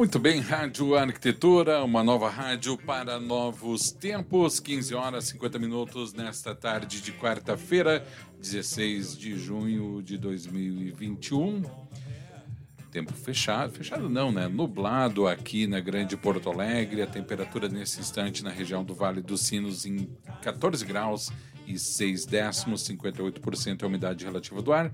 Muito bem, Rádio Arquitetura, uma nova rádio para novos tempos, 15 horas 50 minutos nesta tarde de quarta-feira, 16 de junho de 2021. Tempo fechado, fechado não, né? Nublado aqui na Grande Porto Alegre, a temperatura nesse instante na região do Vale dos Sinos em 14 graus e 6 décimos, 58% é a umidade relativa do ar.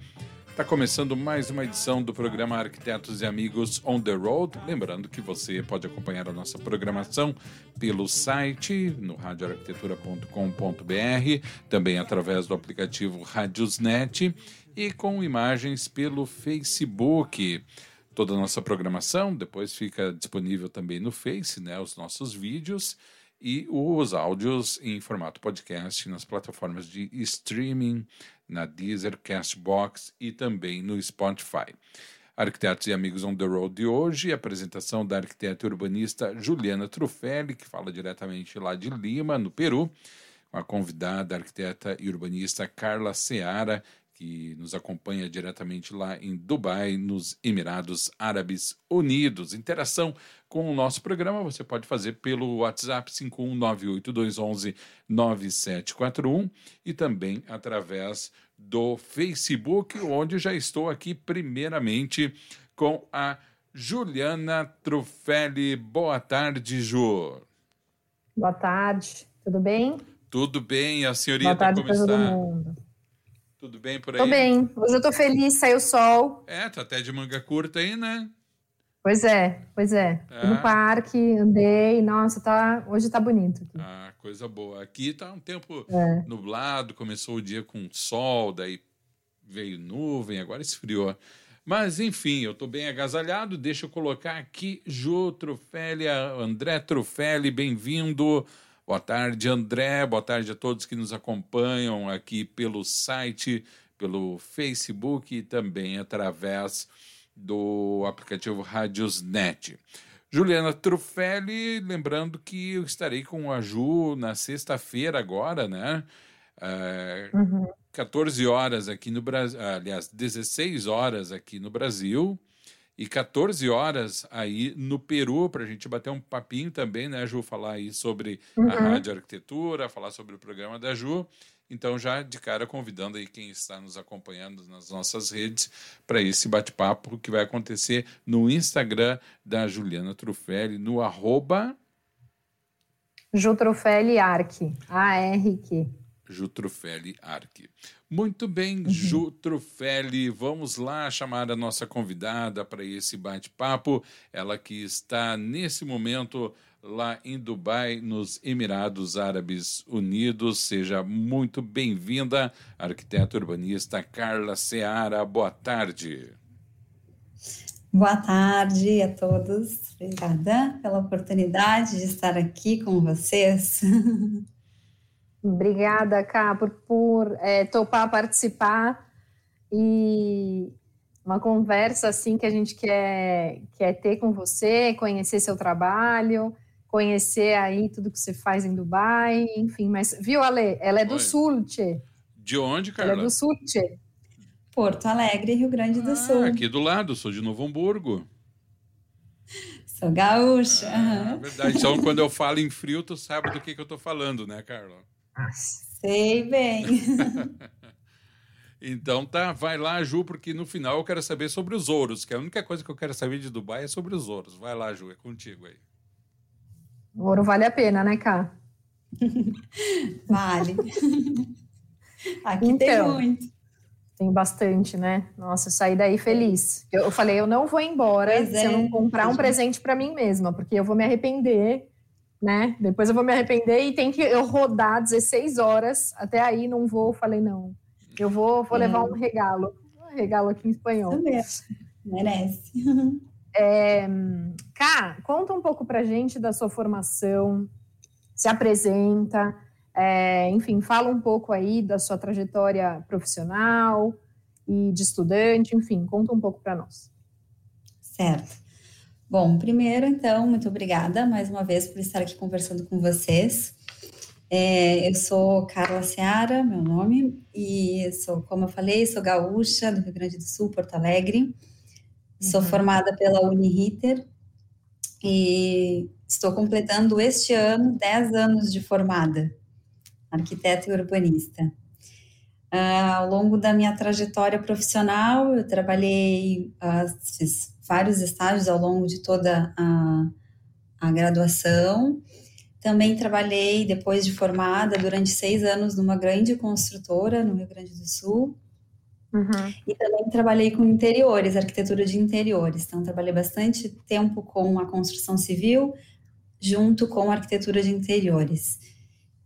Está começando mais uma edição do programa Arquitetos e Amigos on the Road. Lembrando que você pode acompanhar a nossa programação pelo site no radioarquitetura.com.br, também através do aplicativo Radiosnet e com imagens pelo Facebook. Toda a nossa programação depois fica disponível também no Face, né, os nossos vídeos e os áudios em formato podcast nas plataformas de streaming na Deezer, Castbox e também no Spotify. Arquitetos e Amigos on the Road de hoje, apresentação da arquiteta urbanista Juliana Trufelli, que fala diretamente lá de Lima, no Peru, com a convidada arquiteta e urbanista Carla Seara, que nos acompanha diretamente lá em Dubai, nos Emirados Árabes Unidos. Interação com o nosso programa você pode fazer pelo WhatsApp 51982119741 e também através do Facebook, onde já estou aqui primeiramente com a Juliana Trufelli. Boa tarde, Ju. Boa tarde, tudo bem? Tudo bem, a senhorita Boa tarde como está? todo mundo. Tudo bem por aí? Tô bem, hoje eu tô feliz, saiu sol. É, tá até de manga curta aí, né? Pois é, pois é. Fui É. no parque, andei, nossa, tá, hoje tá bonito. aqui. Ah, coisa boa. Aqui tá um tempo É. nublado, começou o dia com sol, daí veio nuvem, agora esfriou. Mas, enfim, eu tô bem agasalhado. Deixa eu colocar aqui Ju Trufelli, a- André Trufelli, bem-vindo. Boa tarde, André. Boa tarde a todos que nos acompanham aqui pelo site, pelo Facebook e também através do aplicativo Radiosnet. Juliana Trufelli, lembrando que eu estarei com a Ju na sexta-feira agora, né? É, Uhum. 14 horas aqui no Brasil, aliás, 16 horas aqui no Brasil e 14 horas aí no Peru, para a gente bater um papinho também, né, Ju? Falar aí sobre a Uhum. Rádio Arquitetura, falar sobre o programa da Ju. Então, já de cara, convidando aí quem está nos acompanhando nas nossas redes para esse bate-papo que vai acontecer no Instagram da Juliana Trufelli, no arroba Ju Trufelli Arque, A-R-Q. Ju Trufelli Arque. Muito bem, Trufelli, vamos lá chamar a nossa convidada para esse bate-papo. Ela que está nesse momento lá em Dubai, nos Emirados Árabes Unidos. Seja muito bem-vinda, arquiteta urbanista Carla Seara. Boa tarde. Boa tarde a todos. Obrigada pela oportunidade de estar aqui com vocês. Obrigada, Cá, por, por é, topar participar e uma conversa assim que a gente quer, quer ter com você, conhecer seu trabalho, conhecer aí tudo que você faz em Dubai, enfim, mas viu, Ale? Ela é do Oi. sul, tchê. De onde, Ela é Carla? do sul, tchê. Porto Alegre, Rio Grande do Ah, Sul. aqui do lado, sou de Novo Hamburgo. Sou gaúcha. Ah, aham. verdade. Então, quando eu falo em frio, tu sabe do que, que eu estou falando, né, Carla? Sei bem. Então tá, vai lá, Ju, porque no final eu quero saber sobre os ouros, que a única coisa que eu quero saber de Dubai é sobre os ouros. Vai lá, Ju, é contigo aí. O ouro vale a pena, né, Cá? Vale. Aqui tem Então. muito. Tem bastante, né? Nossa, eu saí daí feliz. Eu, eu falei, eu não vou embora Pois se eu é. não comprar um presente para mim mesma, porque eu vou me arrepender né? Depois eu vou me arrepender e tem que eu rodar 16 horas. Até aí não vou. Falei, não. Eu vou, vou levar um regalo. Um regalo aqui em espanhol. Merece. É, Cá, conta um pouco pra gente da sua formação, se apresenta, é, enfim, fala um pouco aí da sua trajetória profissional e de estudante, enfim, conta um pouco para nós. Certo. Bom, primeiro, então, muito obrigada mais uma vez por estar aqui conversando com vocês. É, eu sou Carla Seara, meu nome, e sou, como eu falei, sou gaúcha do Rio Grande do Sul, Porto Alegre. Sou uhum. formada pela Uniriter e estou completando este ano 10 anos de formada, arquiteta e urbanista. Uh, ao longo da minha trajetória profissional, eu trabalhei, uh, fiz vários estágios ao longo de toda a, a graduação. Também trabalhei, depois de formada, durante seis anos numa grande construtora no Rio Grande do Sul. Uhum. E também trabalhei com interiores, arquitetura de interiores. Então, trabalhei bastante tempo com a construção civil, junto com a arquitetura de interiores.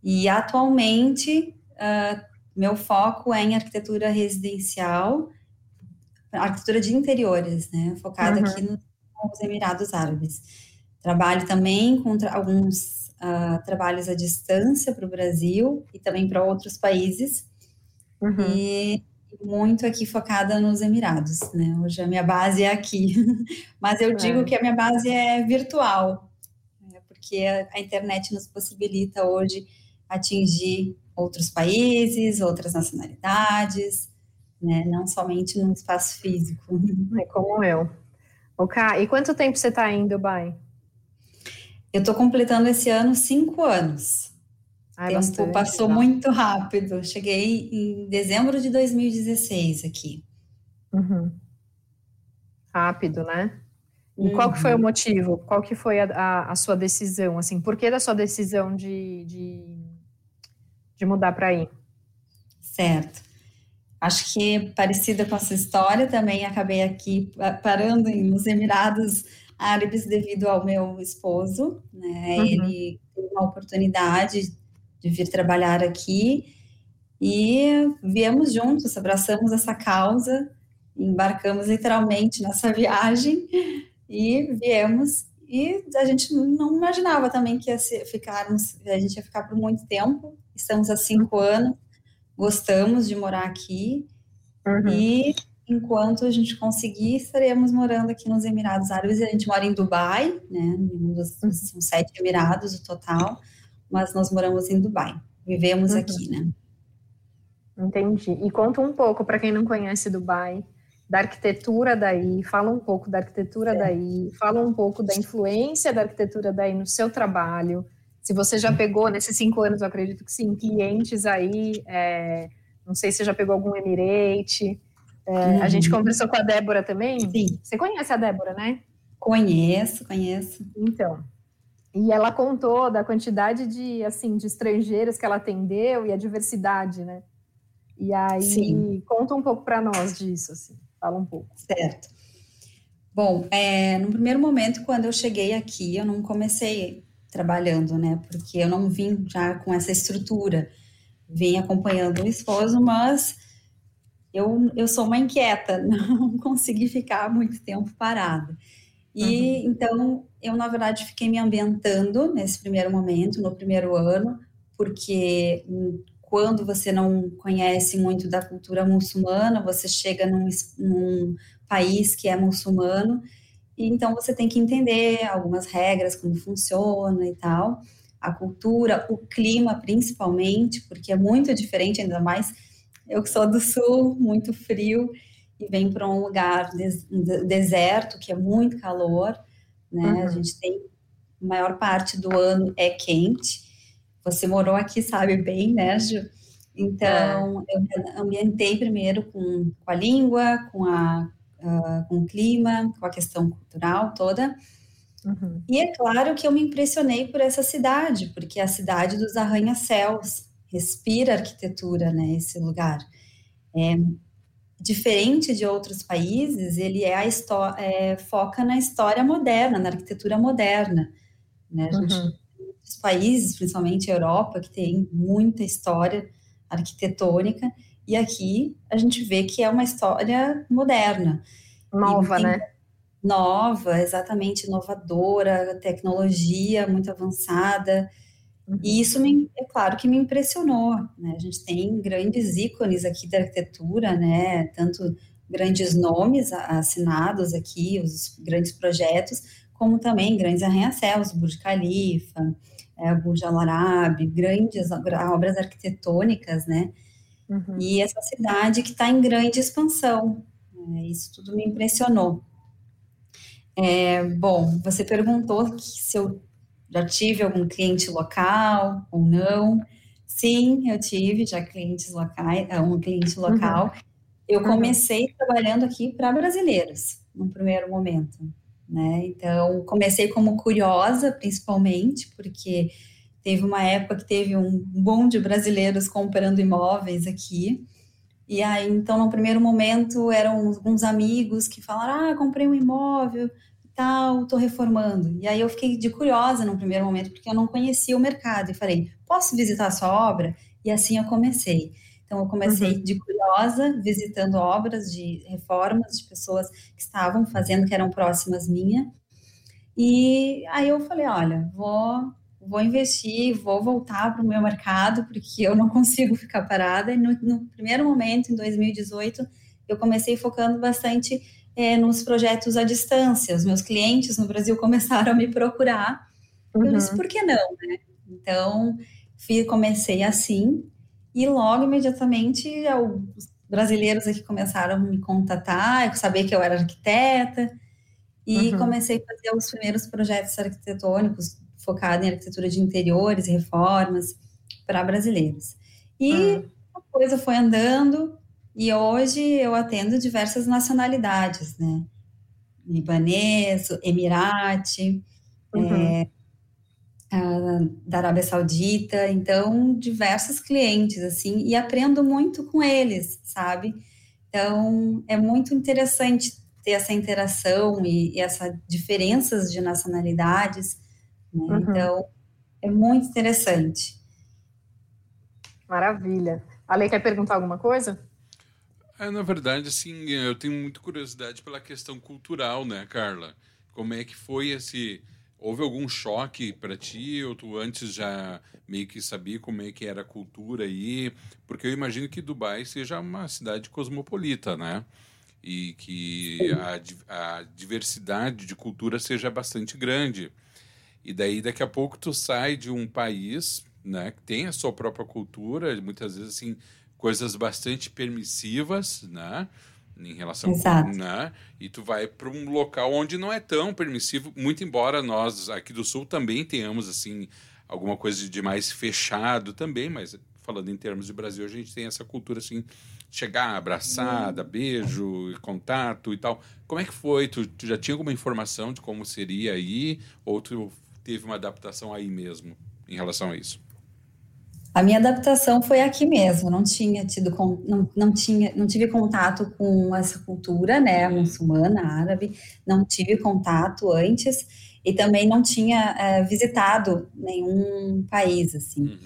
E atualmente, uh, meu foco é em arquitetura residencial, arquitetura de interiores, né? Focada uhum. aqui nos Emirados Árabes. Trabalho também com tra alguns uh, trabalhos à distância para o Brasil e também para outros países. Uhum. E muito aqui focada nos Emirados, né? Hoje a minha base é aqui, mas eu é. digo que a minha base é virtual, né? porque a, internet nos possibilita hoje atingir outros países, outras nacionalidades, né? Não somente num espaço físico. É como eu. Ok, e quanto tempo você está em Dubai? Eu estou completando esse ano cinco anos. O tempo bastante, passou tá. muito rápido. Cheguei em dezembro de 2016 aqui. Uhum. Rápido, né? E uhum. qual que foi o uhum. motivo? Qual que foi a, a, a, sua decisão? Assim, por que da sua decisão de, de, de mudar para aí? Certo. Acho que parecida com a sua história, também acabei aqui parando nos Emirados Árabes devido ao meu esposo, né? Uhum. Ele teve uma oportunidade de vir trabalhar aqui e viemos juntos, abraçamos essa causa, embarcamos literalmente nessa viagem e viemos e a gente não imaginava também que ia ficarmos, a gente ia ficar por muito tempo. Estamos há cinco anos, gostamos de morar aqui uhum. e enquanto a gente conseguir, estaremos morando aqui nos Emirados Árabes. A gente mora em Dubai, né? São sete Emirados o total mas nós moramos em Dubai. Vivemos uhum. aqui, né? Entendi. E conta um pouco para quem não conhece Dubai, da arquitetura daí, fala um pouco da arquitetura é. daí, fala um pouco da influência da arquitetura daí no seu trabalho. Se você já pegou nesses cinco anos, eu acredito que sim, clientes aí, é, não sei se já pegou algum Emirate. É, uhum. A gente uhum. conversou com a Débora também. Sim. Você conhece a Débora, né? Conheço, conheço. Então, e ela contou da quantidade de, assim, de estrangeiros que ela atendeu e a diversidade, né? E aí, Sim. conta um pouco para nós disso, assim. Fala um pouco. Certo. Bom, é, no primeiro momento, quando eu cheguei aqui, eu não comecei trabalhando, né? Porque eu não vim já com essa estrutura. Vim acompanhando o esposo, mas eu, eu sou uma inquieta, não consegui ficar muito tempo parada. E uhum. então eu, na verdade, fiquei me ambientando nesse primeiro momento, no primeiro ano, porque quando você não conhece muito da cultura muçulmana, você chega num, num país que é muçulmano, e então você tem que entender algumas regras, como funciona e tal, a cultura, o clima principalmente, porque é muito diferente, ainda mais eu que sou do sul, muito frio, e vem para um lugar des deserto, que é muito calor, né? Uhum. A gente tem a maior parte do ano é quente. Você morou aqui, sabe bem, né, Ju? Então, é. eu ambientei primeiro com, com a língua, com, a, uh, com o clima, com a questão cultural toda. Uhum. E é claro que eu me impressionei por essa cidade, porque é a cidade dos arranha-céus, respira arquitetura, né, esse lugar. É, diferente de outros países, ele é a é, foca na história moderna, na arquitetura moderna. Né? A gente uhum. dos países, principalmente a Europa, que tem muita história arquitetônica, e aqui a gente vê que é uma história moderna. Nova, né? Nova, exatamente, inovadora, tecnologia muito avançada. Uhum. E isso, me, é claro que me impressionou. Né? A gente tem grandes ícones aqui da arquitetura, né? tanto grandes nomes assinados aqui, os grandes projetos, como também grandes arranha-céus, Burj Khalifa, é, Burj Al Arab, grandes obras arquitetônicas, né? Uhum. E essa cidade que está em grande expansão. Né? Isso tudo me impressionou. É, bom, você perguntou se eu já tive algum cliente local ou não. Sim, eu tive já clientes locais, é, um cliente uhum. local. Uhum. Eu comecei uhum. trabalhando aqui para brasileiros, no primeiro momento. Né? Então, comecei como curiosa, principalmente, porque Teve uma época que teve um boom de brasileiros comprando imóveis aqui. E aí, então, no primeiro momento, eram alguns amigos que falaram: Ah, comprei um imóvel e tal, estou reformando. E aí eu fiquei de curiosa no primeiro momento, porque eu não conhecia o mercado. E falei: Posso visitar a sua obra? E assim eu comecei. Então, eu comecei uhum. de curiosa, visitando obras de reformas de pessoas que estavam fazendo, que eram próximas minha. E aí eu falei: Olha, vou vou investir, vou voltar para o meu mercado, porque eu não consigo ficar parada. E no, no primeiro momento, em 2018, eu comecei focando bastante é, nos projetos à distância. Os meus clientes no Brasil começaram a me procurar. Uhum. Eu disse, por que não? Né? Então, fui, comecei assim, e logo, imediatamente, os brasileiros aqui começaram a me contatar, saber que eu era arquiteta, e uhum. comecei a fazer os primeiros projetos arquitetônicos focada em arquitetura de interiores reformas para brasileiros. E uhum. a coisa foi andando e hoje eu atendo diversas nacionalidades, né? Libanês, Emirate, uhum. é, a, da Arábia Saudita, então diversos clientes assim e aprendo muito com eles, sabe? Então é muito interessante ter essa interação e, e essas diferenças de nacionalidades né? Uhum. Então, é muito interessante. Maravilha. A Lei quer perguntar alguma coisa? É, na verdade, assim, eu tenho muita curiosidade pela questão cultural, né, Carla? Como é que foi esse... Houve algum choque para ti? Ou tu antes já meio que sabia como é que era a cultura aí? Porque eu imagino que Dubai seja uma cidade cosmopolita, né? E que a, a diversidade de cultura seja bastante grande. E daí daqui a pouco tu sai de um país, né, que tem a sua própria cultura, muitas vezes assim, coisas bastante permissivas, né? Em relação Exato. né? E tu vai para um local onde não é tão permissivo, muito embora nós aqui do sul também tenhamos assim alguma coisa de mais fechado também, mas falando em termos de Brasil, a gente tem essa cultura assim, chegar abraçada, beijo, contato e tal. Como é que foi? Tu, tu já tinha alguma informação de como seria aí? Ou tu teve uma adaptação aí mesmo em relação a isso? A minha adaptação foi aqui mesmo, não tinha tido não, não tinha não tive contato com essa cultura, né, uhum. muçulmana, árabe, não tive contato antes e também não tinha é, visitado nenhum país assim. Uhum.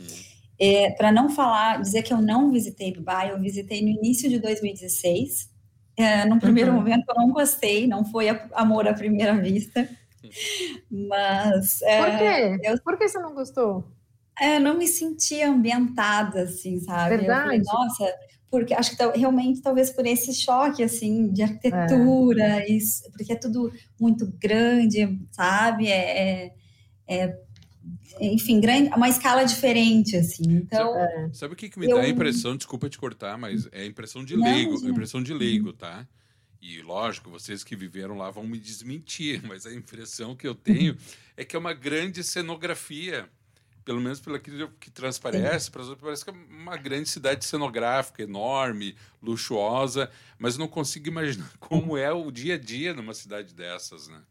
É, Para não falar, dizer que eu não visitei Dubai, eu visitei no início de 2016. É, no primeiro uhum. momento eu não gostei, não foi amor à primeira vista. Mas. É, Por quê? Eu, Por que você não gostou? É, não me sentia ambientada, assim, sabe? Verdade. Eu falei, nossa, porque acho que realmente talvez por esse choque, assim, de arquitetura, é. isso, porque é tudo muito grande, sabe? É, é, é enfim, grande, uma escala diferente, assim. Então, sabe, sabe o que, que me eu... dá a impressão? Desculpa te cortar, mas é a impressão de leigo, não, impressão de leigo, tá? E lógico, vocês que viveram lá vão me desmentir, mas a impressão que eu tenho é que é uma grande cenografia, pelo menos pelo que, transparece, parece que é uma grande cidade cenográfica, enorme, luxuosa, mas não consigo imaginar como é o dia a dia numa cidade dessas, né?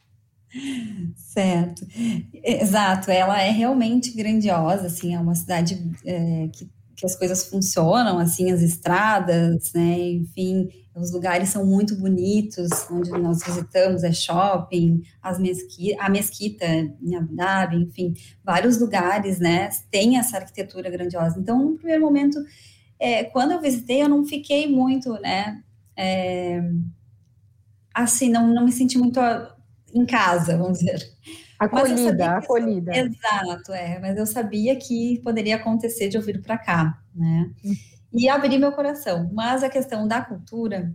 Certo, exato, ela é realmente grandiosa, assim, é uma cidade é, que que as coisas funcionam, assim, as estradas, né? Enfim, os lugares são muito bonitos, onde nós visitamos é shopping, as mesqui a mesquita em Abu Dhabi, enfim, vários lugares, né? Tem essa arquitetura grandiosa. Então, no primeiro momento, é, quando eu visitei, eu não fiquei muito, né? É, assim, não, não me senti muito em casa, vamos dizer. Acolhida, acolhida. Exato, é. Mas eu sabia que poderia acontecer de eu vir para cá, né? E abrir meu coração. Mas a questão da cultura,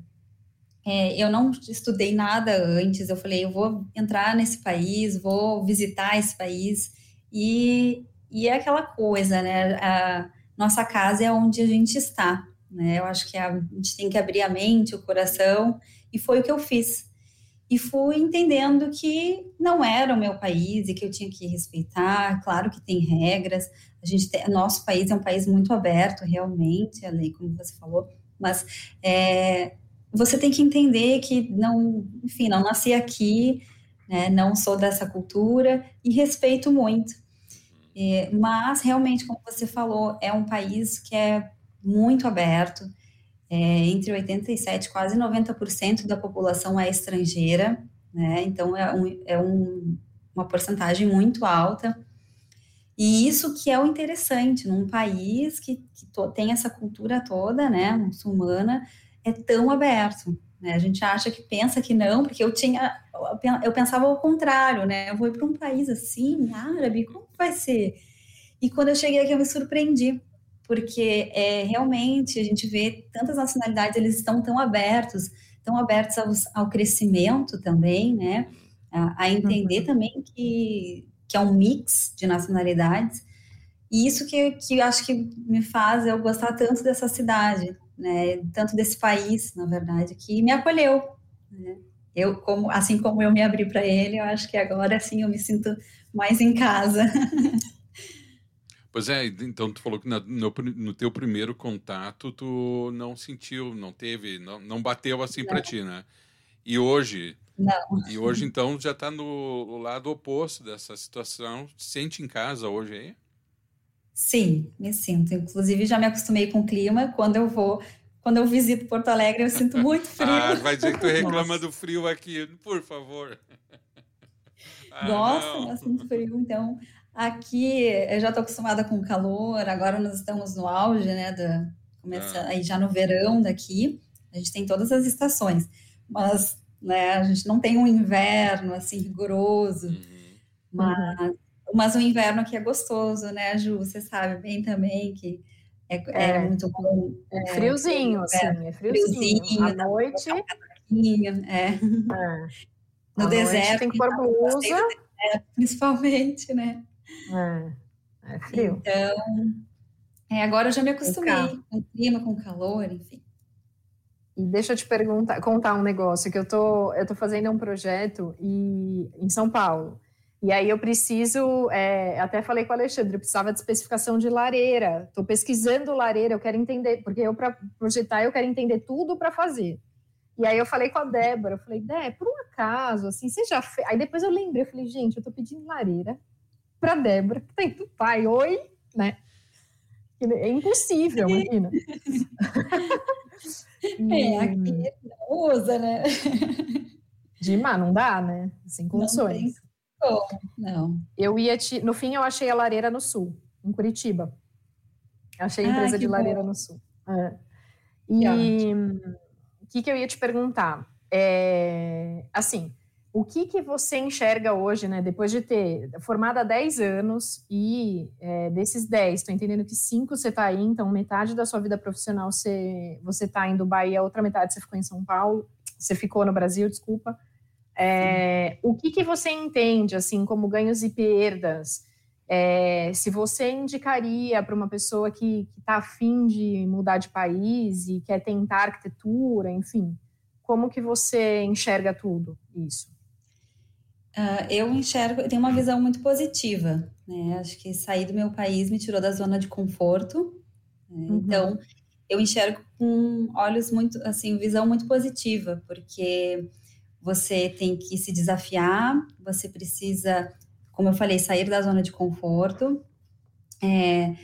é, eu não estudei nada antes. Eu falei, eu vou entrar nesse país, vou visitar esse país. E, e é aquela coisa, né? A nossa casa é onde a gente está, né? Eu acho que a, a gente tem que abrir a mente, o coração. E foi o que eu fiz e fui entendendo que não era o meu país e que eu tinha que respeitar. Claro que tem regras. A gente tem, nosso país é um país muito aberto, realmente, a lei, como você falou, mas é, você tem que entender que não, enfim, não nasci aqui, né, não sou dessa cultura e respeito muito. É, mas realmente, como você falou, é um país que é muito aberto é, entre 87% e quase 90% da população é estrangeira, né? Então é, um, é um, uma porcentagem muito alta. E isso que é o interessante, num país que, que to, tem essa cultura toda, né, muçulmana, é tão aberto. Né? A gente acha que pensa que não, porque eu tinha, eu pensava ao contrário, né? Eu vou para um país assim, árabe, como vai ser? E quando eu cheguei aqui, eu me surpreendi, porque é, realmente a gente vê tantas nacionalidades, eles estão tão abertos, tão abertos ao, ao crescimento também, né? A, a entender uhum. também que, que é um mix de nacionalidades. E isso que, que eu acho que me faz eu gostar tanto dessa cidade, né? Tanto desse país, na verdade, que me acolheu. Né? Eu, como, assim como eu me abri para ele, eu acho que agora assim eu me sinto mais em casa. Pois é, então tu falou que no, no, no, teu primeiro contato tu não sentiu, não teve, não, não bateu assim para ti, né? E hoje, não. E hoje então já está no lado oposto dessa situação. Sente em casa hoje aí? Sim, me sinto. Inclusive já me acostumei com o clima. Quando eu vou, quando eu visito Porto Alegre, eu sinto muito frio. ah, vai dizer que tu reclama Nossa. do frio aqui, por favor. ah, Gosto, mas sinto frio. Então Aqui eu já estou acostumada com calor, agora nós estamos no auge, né? Da, começa ah. aí já no verão daqui. A gente tem todas as estações, mas né, a gente não tem um inverno assim rigoroso, uhum. mas, mas um inverno que é gostoso, né, Ju? Você sabe bem também que é, é, é muito bom. É, friozinho, assim, é friozinho. friozinho à noite. É. é. No à deserto. Tem que pôr blusa. principalmente, né? É, é frio. Então, é, agora eu já me acostumei com o clima, com o calor, enfim. E deixa eu te perguntar, contar um negócio que eu tô, eu tô fazendo um projeto e, em São Paulo. E aí eu preciso, é, até falei com o Alexandre, eu precisava de especificação de lareira. Estou pesquisando lareira, eu quero entender, porque eu para projetar eu quero entender tudo para fazer. E aí eu falei com a Débora, eu falei, Dé, por um acaso, assim, você já fez? Aí depois eu lembrei, eu falei, gente, eu estou pedindo lareira para Débora, que tem do pai, oi, né? É impossível, imagina. é, aqui não usa, né? Dima, não dá, né? Sem condições. Não, não. Eu ia te... No fim, eu achei a lareira no sul, em Curitiba. Achei a empresa ah, de bom. lareira no sul. É. E o que, que eu ia te perguntar? É, assim, o que, que você enxerga hoje, né, depois de ter formado há 10 anos e é, desses 10, estou entendendo que 5 você está aí, então metade da sua vida profissional você está em Dubai e a outra metade você ficou em São Paulo, você ficou no Brasil, desculpa. É, o que, que você entende, assim, como ganhos e perdas? É, se você indicaria para uma pessoa que está afim de mudar de país e quer tentar arquitetura, enfim, como que você enxerga tudo isso? Uh, eu enxergo, eu tenho uma visão muito positiva, né? Acho que sair do meu país me tirou da zona de conforto. Né? Uhum. Então, eu enxergo com olhos muito, assim, visão muito positiva, porque você tem que se desafiar, você precisa, como eu falei, sair da zona de conforto. É,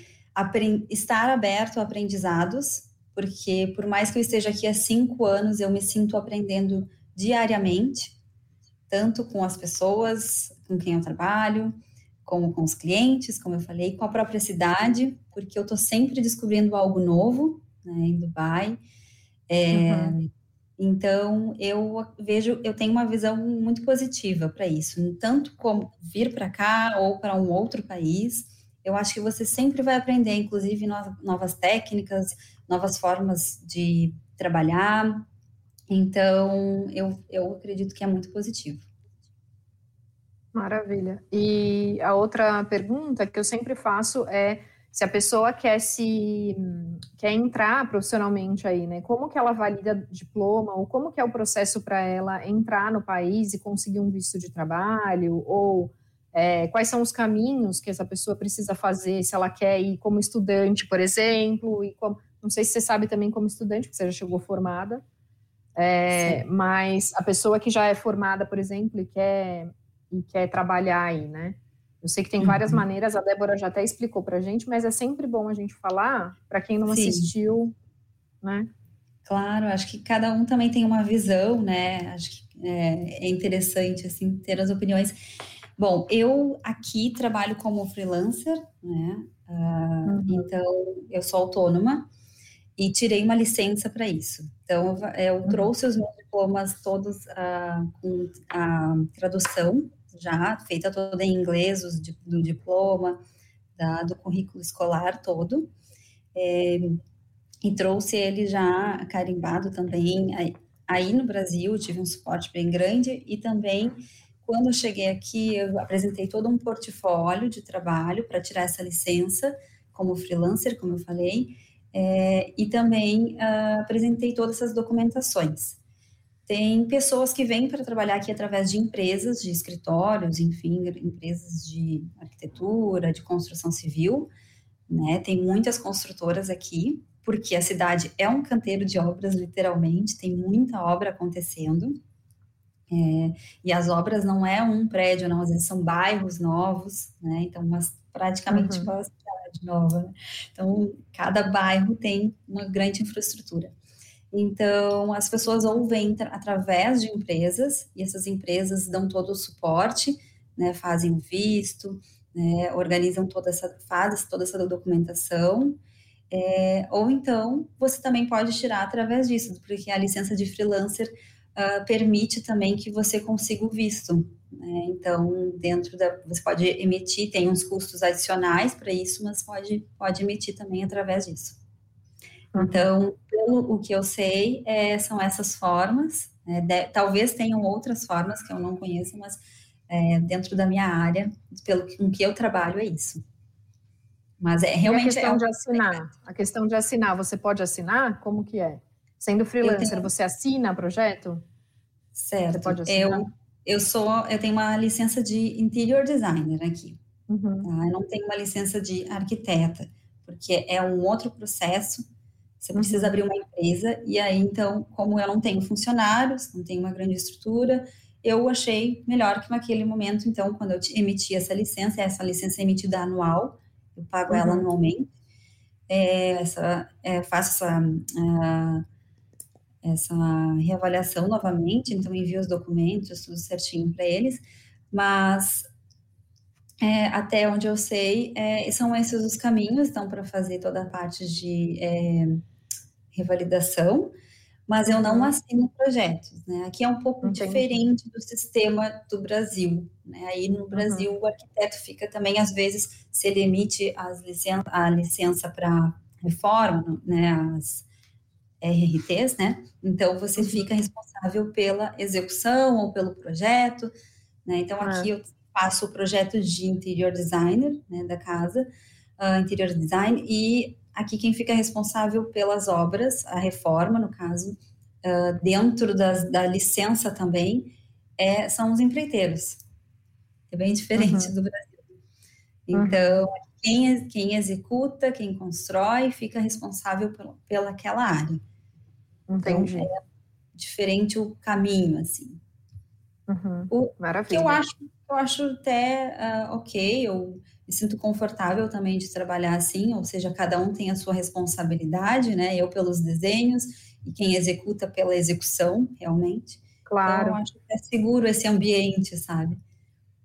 estar aberto a aprendizados, porque por mais que eu esteja aqui há cinco anos, eu me sinto aprendendo diariamente, tanto com as pessoas com quem eu trabalho, como com os clientes, como eu falei, com a própria cidade, porque eu estou sempre descobrindo algo novo né, em Dubai. É, uhum. Então, eu vejo, eu tenho uma visão muito positiva para isso, tanto como vir para cá ou para um outro país. Eu acho que você sempre vai aprender, inclusive novas técnicas, novas formas de trabalhar. Então, eu, eu acredito que é muito positivo. Maravilha. E a outra pergunta que eu sempre faço é se a pessoa quer se quer entrar profissionalmente aí, né? Como que ela valida diploma ou como que é o processo para ela entrar no país e conseguir um visto de trabalho ou é, quais são os caminhos que essa pessoa precisa fazer se ela quer ir como estudante, por exemplo, e como, não sei se você sabe também como estudante, porque você já chegou formada, é, mas a pessoa que já é formada, por exemplo, e quer e quer trabalhar aí, né? Eu sei que tem várias uhum. maneiras, a Débora já até explicou para a gente, mas é sempre bom a gente falar para quem não Sim. assistiu, né? Claro, acho que cada um também tem uma visão, né? Acho que é, é interessante assim ter as opiniões. Bom, eu aqui trabalho como freelancer, né? Uh, uhum. Então eu sou autônoma e tirei uma licença para isso. Então eu uhum. trouxe os meus diplomas todos uh, com a tradução já feita toda em inglês, os, do diploma, da, do currículo escolar todo, é, e trouxe ele já carimbado também. Aí, aí no Brasil tive um suporte bem grande e também quando eu cheguei aqui eu apresentei todo um portfólio de trabalho para tirar essa licença como freelancer, como eu falei, é, e também uh, apresentei todas essas documentações. Tem pessoas que vêm para trabalhar aqui através de empresas, de escritórios, enfim, empresas de arquitetura, de construção civil, né? Tem muitas construtoras aqui, porque a cidade é um canteiro de obras, literalmente, tem muita obra acontecendo. É, e as obras não é um prédio, não, às vezes são bairros novos, né? Então, mas praticamente uhum. Cidade nova. Né? Então, cada bairro tem uma grande infraestrutura. Então, as pessoas ou vêm através de empresas, e essas empresas dão todo o suporte, né, fazem o visto, né, organizam toda essa, fazem toda essa documentação, é, ou então você também pode tirar através disso, porque a licença de freelancer uh, permite também que você consiga o visto. Né? Então, dentro da. Você pode emitir, tem uns custos adicionais para isso, mas pode, pode emitir também através disso. Então, pelo o que eu sei, é, são essas formas. Né? De, talvez tenham outras formas que eu não conheço, mas é, dentro da minha área, pelo com que eu trabalho, é isso. Mas é realmente. E a questão é de assinar. A questão de assinar, você pode assinar? Como que é? Sendo freelancer, tenho... você assina projeto? Certo. Você pode assinar? Eu, eu sou, eu tenho uma licença de interior designer aqui. Uhum. Tá? Eu não tenho uma licença de arquiteta, porque é um outro processo você precisa uhum. abrir uma empresa, e aí, então, como eu não tenho funcionários, não tenho uma grande estrutura, eu achei melhor que naquele momento, então, quando eu emiti essa licença, essa licença é emitida anual, eu pago uhum. ela anualmente, é, essa, é, faço essa, uh, essa reavaliação novamente, então envio os documentos, tudo certinho para eles, mas é, até onde eu sei, é, são esses os caminhos, então, para fazer toda a parte de é, revalidação, mas eu não uhum. assino projetos, né? Aqui é um pouco Entendi. diferente do sistema do Brasil, né? Aí no Brasil uhum. o arquiteto fica também, às vezes, se ele emite as licen a licença para reforma, né? As RRTs, né? Então você uhum. fica responsável pela execução ou pelo projeto, né? Então aqui eu faço o projeto de interior designer, né? Da casa, uh, interior design e Aqui quem fica responsável pelas obras, a reforma, no caso, uh, dentro das, da licença também, é, são os empreiteiros. É bem diferente uhum. do Brasil. Então, uhum. quem, quem executa, quem constrói, fica responsável pela, pela aquela área. Entendi. Então, é diferente o caminho, assim. Uhum. O, Maravilha. Que eu acho, eu acho até uh, ok, eu me sinto confortável também de trabalhar assim, ou seja, cada um tem a sua responsabilidade, né? Eu pelos desenhos e quem executa pela execução, realmente. Claro. Então, acho que é seguro esse ambiente, sabe?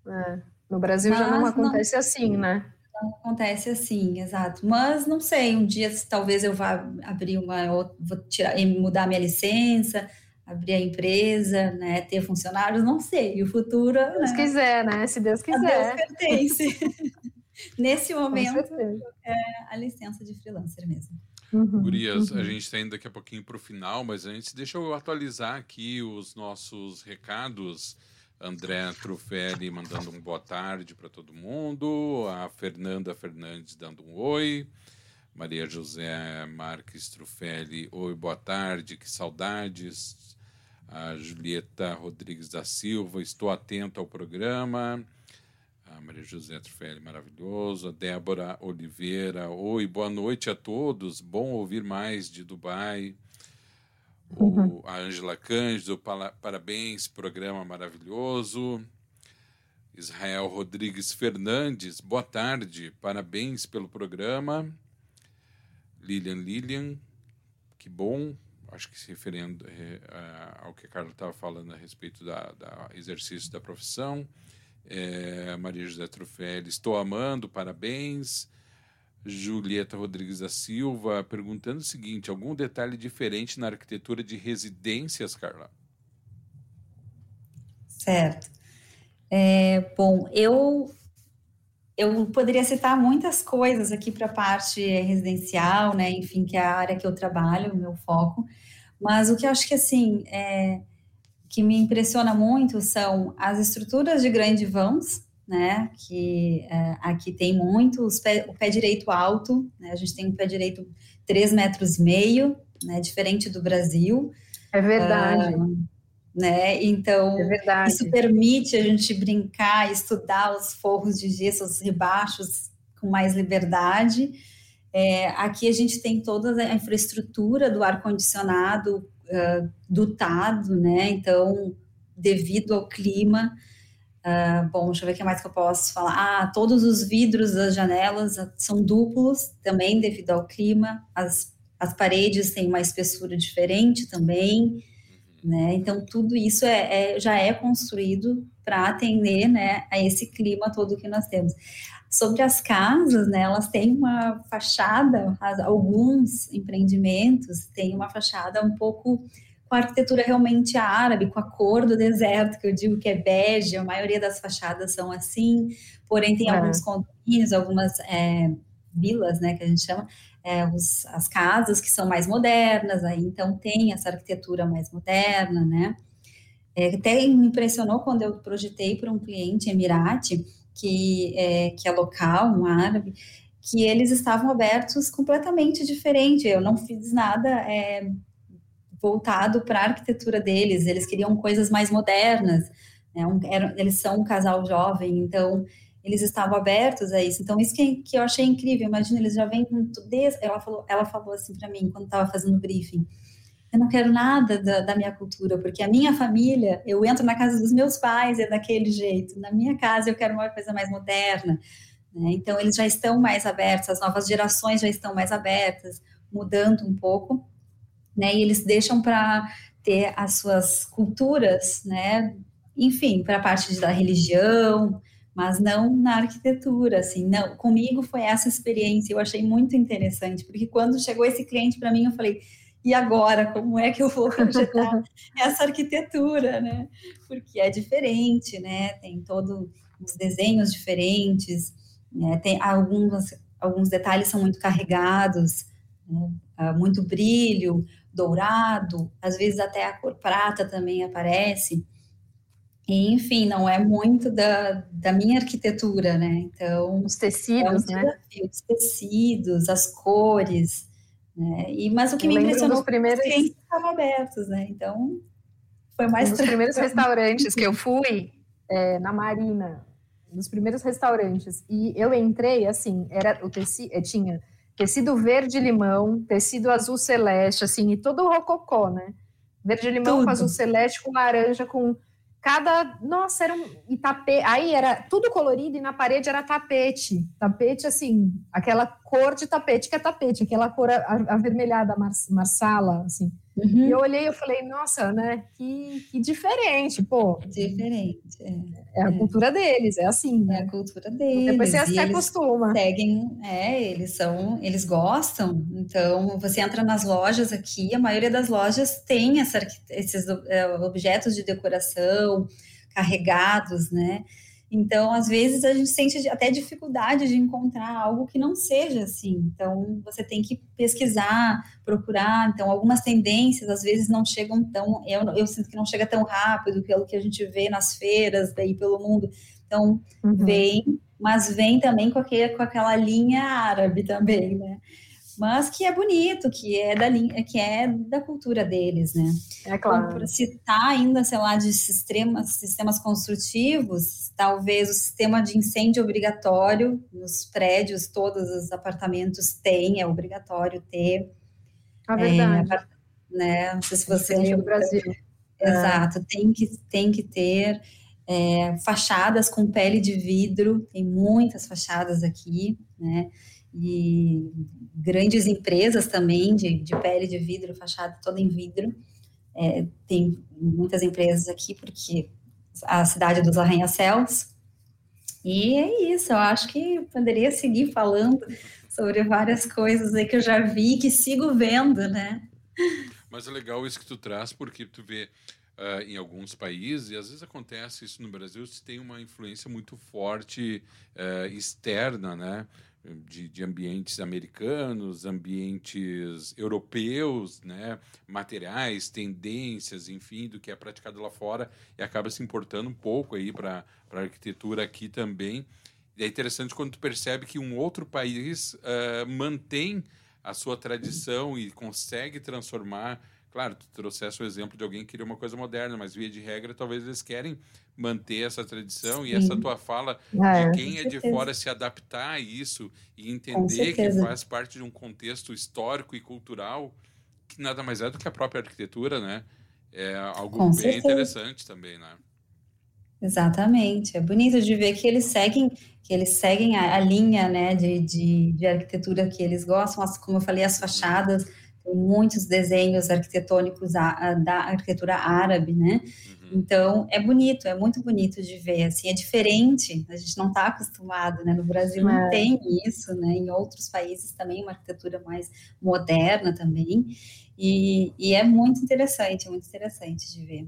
É. No Brasil Mas já não acontece não, assim, né? Não acontece assim, exato. Mas não sei, um dia talvez eu vá abrir uma, vou tirar, mudar minha licença, abrir a empresa, né, ter funcionários, não sei. O futuro, Se Deus né? quiser, né? Se Deus quiser. A Deus pertence. Nesse momento, é a licença de freelancer mesmo. Uhum, Gurias, uhum. a gente está indo daqui a pouquinho para o final, mas antes deixa eu atualizar aqui os nossos recados. André Trufelli mandando um boa tarde para todo mundo, a Fernanda Fernandes dando um oi, Maria José Marques Trufelli, oi, boa tarde, que saudades. A Julieta Rodrigues da Silva, estou atento ao programa. A Maria José Trufelli, maravilhoso. A Débora Oliveira, oi, boa noite a todos, bom ouvir mais de Dubai. Uhum. A Ângela Cândido, parabéns, programa maravilhoso. Israel Rodrigues Fernandes, boa tarde, parabéns pelo programa. Lilian Lilian, que bom, acho que se referindo é, ao que a Carla estava falando a respeito da, da exercício da profissão. É, Maria José Trufelli, estou amando, parabéns. Julieta Rodrigues da Silva perguntando o seguinte: algum detalhe diferente na arquitetura de residências, Carla? Certo. É, bom, eu eu poderia citar muitas coisas aqui para a parte residencial, né? Enfim, que é a área que eu trabalho, o meu foco. Mas o que eu acho que assim é, que me impressiona muito são as estruturas de grandes vãos, né, que é, aqui tem muito, pé, o pé direito alto, né, a gente tem um pé direito 3 metros e meio, né, diferente do Brasil. É verdade. Uh, né, então, é isso permite a gente brincar, estudar os forros de gesso, os rebaixos com mais liberdade. É, aqui a gente tem toda a infraestrutura do ar-condicionado uh, dotado, né, então, devido ao clima, Uh, bom, deixa eu ver o que mais que eu posso falar. Ah, todos os vidros das janelas são duplos, também devido ao clima. As, as paredes têm uma espessura diferente também, né? Então, tudo isso é, é já é construído para atender, né, a esse clima todo que nós temos. Sobre as casas, né, elas têm uma fachada, alguns empreendimentos têm uma fachada um pouco com a arquitetura realmente árabe, com a cor do deserto, que eu digo que é bege, a maioria das fachadas são assim, porém tem é. alguns condomínios, algumas é, vilas, né, que a gente chama, é, os, as casas que são mais modernas, aí então tem essa arquitetura mais moderna, né, é, até me impressionou quando eu projetei para um cliente emirate, que é, que é local, um árabe, que eles estavam abertos completamente diferente, eu não fiz nada é, voltado para a arquitetura deles, eles queriam coisas mais modernas, né? um, eles são um casal jovem, então eles estavam abertos a isso. Então, isso que, que eu achei incrível, imagina, eles já vêm com tudo. Ela falou, ela falou assim para mim, quando estava fazendo o briefing, eu não quero nada da, da, minha cultura, porque a minha família, eu entro na casa dos meus pais, é daquele jeito. Na minha casa, eu quero uma coisa mais moderna. Né? Então, eles já estão mais abertos, as novas gerações já estão mais abertas, mudando um pouco né? E eles deixam para ter as suas culturas, né? Enfim, para a parte da religião, mas não na arquitetura, assim, não. Comigo foi essa experiência, eu achei muito interessante, porque quando chegou esse cliente para mim, eu falei, e agora, como é que eu vou projetar essa arquitetura, né? Porque é diferente, né? Tem todos os desenhos diferentes, né? tem alguns, alguns detalhes são muito carregados, né? Ah, muito brilho, dourado, às vezes até a cor prata também aparece. E, enfim, não é muito da, da minha arquitetura, né? Então, os tecidos, é um né? Os tecidos, as cores, né? E, mas o que Eu me impressionou dos primeiros... é que estavam abertos, né? Então, foi mais... Um dos primeiros restaurantes que eu fui, é, na Marina, nos primeiros restaurantes, e eu entrei, assim, era o tecido, eh, tinha tecido verde-limão, tecido azul celeste, assim, e todo rococó, né? Verde-limão com azul celeste, com laranja, com cada. Nossa, era um e tapete. Aí era tudo colorido e na parede era tapete. Tapete, assim, aquela cor de tapete que é tapete, aquela cor avermelhada, marsala, assim. Uhum. E eu olhei e falei, nossa, né? Que, que diferente, pô. Diferente. É, é a é. cultura deles, é assim. Né? É a cultura deles. Depois você se acostuma. Seguem, é, eles são, eles gostam. Então, você entra nas lojas aqui, a maioria das lojas tem essa, esses é, objetos de decoração carregados, né? Então, às vezes, a gente sente até dificuldade de encontrar algo que não seja assim. Então, você tem que pesquisar, procurar. Então, algumas tendências, às vezes, não chegam tão. Eu, eu sinto que não chega tão rápido pelo que a gente vê nas feiras, daí pelo mundo. Então, uhum. vem, mas vem também com, aquele, com aquela linha árabe também, né? Mas que é bonito, que é da linha, que é da cultura deles, né? É claro. Para citar ainda, sei lá, de sistemas, sistemas construtivos, talvez o sistema de incêndio obrigatório nos prédios, todos os apartamentos têm, é obrigatório ter. A verdade. É, né? Não sei se você lembra. do Brasil. Exato, é. tem que tem que ter é, fachadas com pele de vidro, tem muitas fachadas aqui, né? E grandes empresas também de, de pele de vidro, fachada toda em vidro. É, tem muitas empresas aqui, porque a cidade dos arranha-céus. E é isso, eu acho que poderia seguir falando sobre várias coisas aí que eu já vi que sigo vendo, né? Mas é legal isso que tu traz, porque tu vê uh, em alguns países, e às vezes acontece isso no Brasil, se tem uma influência muito forte uh, externa, né? De, de, ambientes americanos, ambientes europeus, né, materiais, tendências, enfim, do que é praticado lá fora e acaba se importando um pouco aí para a arquitetura aqui também. E é interessante quando tu percebe que um outro país uh, mantém a sua tradição e consegue transformar. Claro, tu trouxeste o exemplo de alguém que queria uma coisa moderna, mas via de regra, talvez eles querem manter essa tradição Sim. e essa tua fala é, de quem é de fora se adaptar a isso e entender que faz parte de um contexto histórico e cultural que nada mais é do que a própria arquitetura, né? É algo Com bem certeza. interessante também, né? Exatamente. É bonito de ver que eles seguem, que eles seguem a, a linha, né, de, de, de, arquitetura que eles gostam. As, como eu falei, as fachadas, tem muitos desenhos arquitetônicos a, a, da arquitetura árabe, né? Uhum. Então, é bonito, é muito bonito de ver, assim, é diferente, a gente não está acostumado, né? No Brasil é. não tem isso, né? Em outros países também, uma arquitetura mais moderna também, e, e é muito interessante, é muito interessante de ver.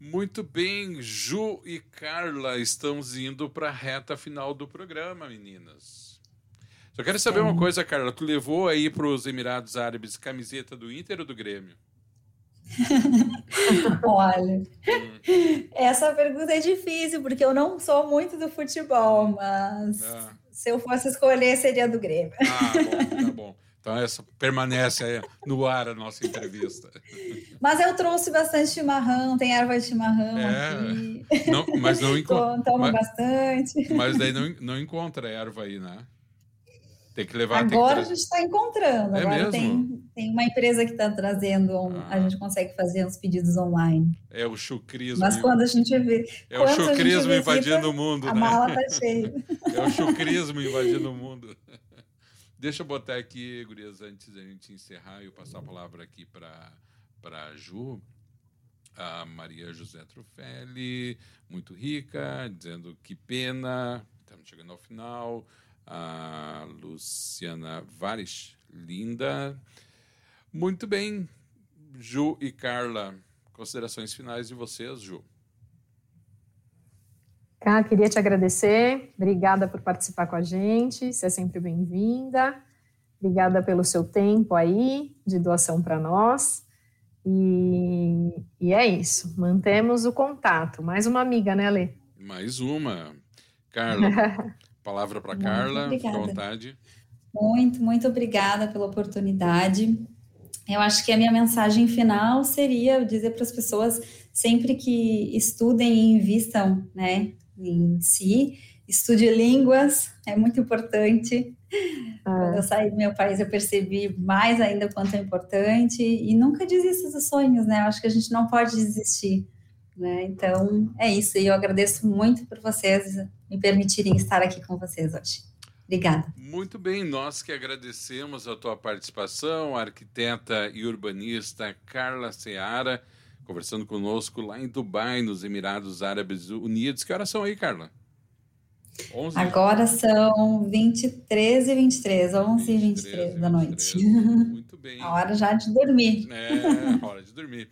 Muito bem, Ju e Carla, estamos indo para a reta final do programa, meninas. Só quero saber é. uma coisa, Carla, tu levou aí para os Emirados Árabes camiseta do Inter ou do Grêmio? Olha, essa pergunta é difícil, porque eu não sou muito do futebol, mas ah. se eu fosse escolher, seria do Grêmio. Ah, bom, tá bom. Então, essa permanece no ar a nossa entrevista. Mas eu trouxe bastante chimarrão, tem erva de chimarrão é, aqui. Não, mas não encontra. Tomo bastante. Mas daí não, não encontra erva aí, né? Tem que levar. Agora que a gente está encontrando. É Agora mesmo? Tem, tem uma empresa que está trazendo, ah. a gente consegue fazer os pedidos online. É o chucrismo. Mas quando a gente vê. É o chucrismo visita, invadindo o mundo, a né? Mala está cheia. É o chucrismo invadindo o mundo. Deixa eu botar aqui, Gurias, antes da gente encerrar e eu passar a palavra aqui para a Ju. A Maria José Trufelli, muito rica, dizendo que pena, estamos chegando ao final a Luciana Vares, linda. Muito bem, Ju e Carla, considerações finais de vocês, Ju. Cá, queria te agradecer, obrigada por participar com a gente, você é sempre bem-vinda, obrigada pelo seu tempo aí de doação para nós. E, e, é isso, mantemos o contato. Mais uma amiga, né, Lê? Mais uma. Carla, Palavra para Carla, fique à vontade. Muito, muito obrigada pela oportunidade. Eu acho que a minha mensagem final seria dizer para as pessoas sempre que estudem e invistam né, em si, estude línguas, é muito importante. Ah. Quando eu saí do meu país, eu percebi mais ainda quanto é importante e nunca desista dos sonhos, né? Eu acho que a gente não pode desistir. Né? Então, é isso. E eu agradeço muito por vocês me permitirem estar aqui com vocês hoje. Obrigada. Muito bem, nós que agradecemos a tua participação, arquiteta e urbanista Carla Seara, conversando conosco lá em Dubai, nos Emirados Árabes Unidos. Que horas são aí, Carla? 11? Agora são 23 e 23, 11 e 23, 23 da noite. Muito bem. A hora já de dormir. É, hora de dormir.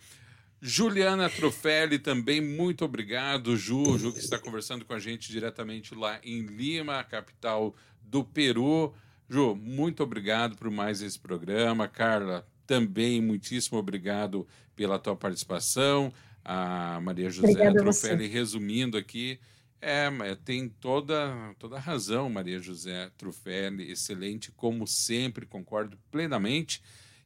Juliana Trufelli, também muito obrigado. Ju, Ju que está conversando com a gente diretamente lá em Lima, capital do Peru. Ju, muito obrigado por mais esse programa. Carla, também muitíssimo obrigado pela tua participação. A Maria José Obrigada Trufelli, resumindo aqui, é, tem toda, toda a razão, Maria José Trufelli, excelente, como sempre, concordo plenamente.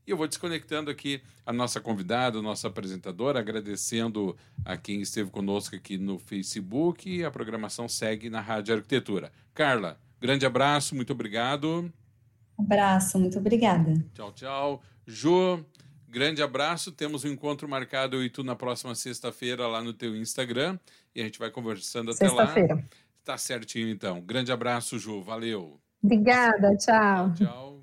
E eu vou desconectando aqui a nossa convidada, a nossa apresentadora, agradecendo a quem esteve conosco aqui no Facebook e a programação segue na Rádio Arquitetura. Carla, grande abraço, muito obrigado. Abraço, muito obrigada. Tchau, tchau. Ju, grande abraço. Temos um encontro marcado e tu na próxima sexta-feira lá no teu Instagram e a gente vai conversando até lá. Sexta-feira. Tá certinho então. Grande abraço, Ju. Valeu. Obrigada, tchau. Tchau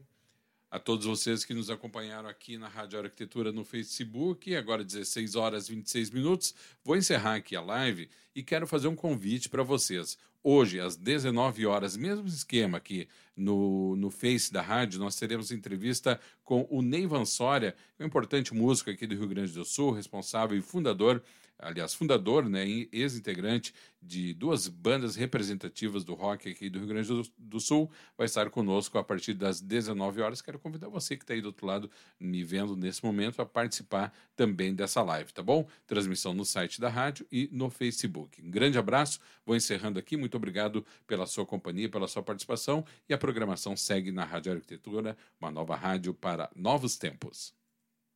a todos vocês que nos acompanharam aqui na Rádio Arquitetura no Facebook, agora 16 horas e 26 minutos. Vou encerrar aqui a live e quero fazer um convite para vocês. Hoje, às 19 horas, mesmo esquema aqui no, no Face da rádio, nós teremos entrevista com o Neivan Soria, um importante músico aqui do Rio Grande do Sul, responsável e fundador aliás, fundador, né, ex-integrante de duas bandas representativas do rock aqui do Rio Grande do Sul, vai estar conosco a partir das 19 horas. Quero convidar você que está aí do outro lado, me vendo nesse momento, a participar também dessa live, tá bom? Transmissão no site da rádio e no Facebook. Um grande abraço, vou encerrando aqui. Muito obrigado pela sua companhia, pela sua participação e a programação segue na Rádio Arquitetura, uma nova rádio para novos tempos.